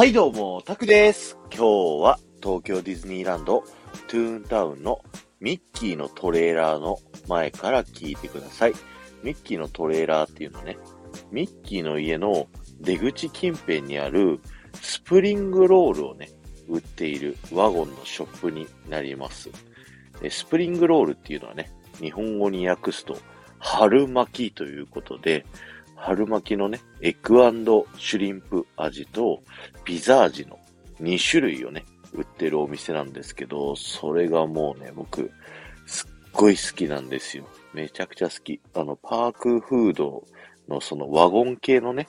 はいどうも、タクです。今日は東京ディズニーランドトゥーンタウンのミッキーのトレーラーの前から聞いてください。ミッキーのトレーラーっていうのね、ミッキーの家の出口近辺にあるスプリングロールをね、売っているワゴンのショップになります。スプリングロールっていうのはね、日本語に訳すと春巻きということで、春巻きのね、エッグシュリンプ味とピザ味の2種類をね、売ってるお店なんですけど、それがもうね、僕、すっごい好きなんですよ。めちゃくちゃ好き。あの、パークフードのそのワゴン系のね、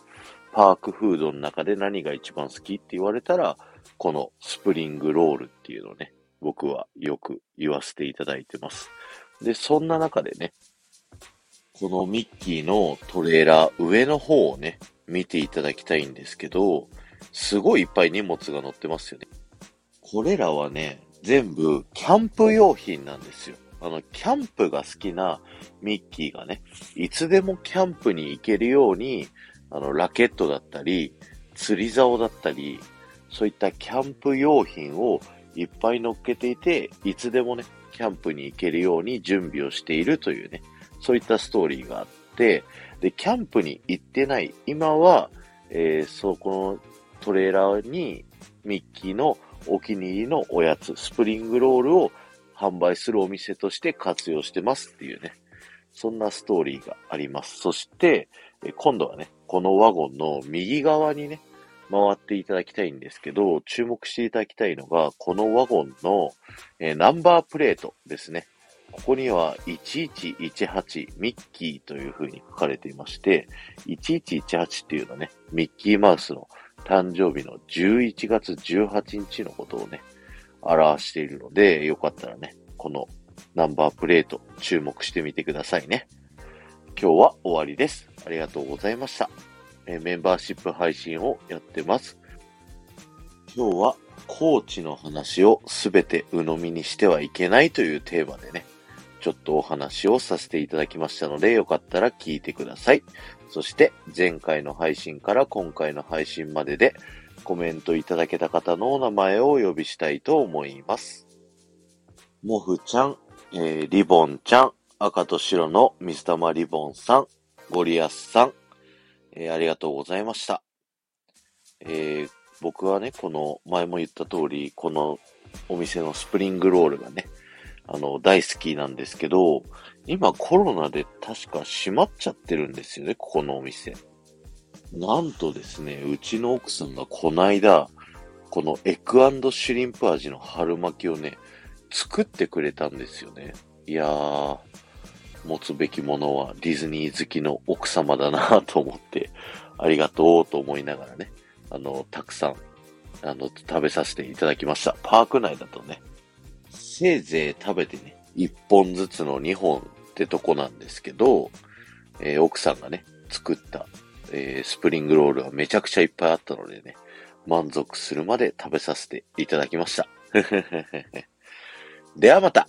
パークフードの中で何が一番好きって言われたら、このスプリングロールっていうのをね、僕はよく言わせていただいてます。で、そんな中でね、このミッキーのトレーラー上の方をね、見ていただきたいんですけど、すごいいっぱい荷物が載ってますよね。これらはね、全部キャンプ用品なんですよ。あの、キャンプが好きなミッキーがね、いつでもキャンプに行けるように、あの、ラケットだったり、釣り竿だったり、そういったキャンプ用品をいっぱい乗っけていて、いつでもね、キャンプに行けるように準備をしているというね、そういったストーリーがあって、で、キャンプに行ってない今は、えー、そこのトレーラーにミッキーのお気に入りのおやつ、スプリングロールを販売するお店として活用してますっていうね、そんなストーリーがあります。そして、え今度はね、このワゴンの右側にね、回っていただきたいんですけど、注目していただきたいのが、このワゴンの、えナンバープレートですね。ここには1118ミッキーという風に書かれていまして、1118っていうのはね、ミッキーマウスの誕生日の11月18日のことをね、表しているので、よかったらね、このナンバープレート注目してみてくださいね。今日は終わりです。ありがとうございました。えメンバーシップ配信をやってます。今日はコーチの話をすべて鵜呑みにしてはいけないというテーマでね、ちょっとお話をさせていただきましたので、よかったら聞いてください。そして、前回の配信から今回の配信までで、コメントいただけた方のお名前をお呼びしたいと思います。もふちゃん、えーリボンちゃん、赤と白の水玉リボンさん、ゴリアスさん、えーありがとうございました。えー僕はね、この、前も言った通り、このお店のスプリングロールがね、あの、大好きなんですけど、今コロナで確か閉まっちゃってるんですよね、ここのお店。なんとですね、うちの奥さんがこないだ、このエッグシュリンプ味の春巻きをね、作ってくれたんですよね。いやー、持つべきものはディズニー好きの奥様だなと思って、ありがとうと思いながらね、あの、たくさん、あの、食べさせていただきました。パーク内だとね、せいぜい食べてね、1本ずつの2本ってとこなんですけど、えー奥さんがね、作った、えースプリングロールはめちゃくちゃいっぱいあったのでね、満足するまで食べさせていただきました。ではまた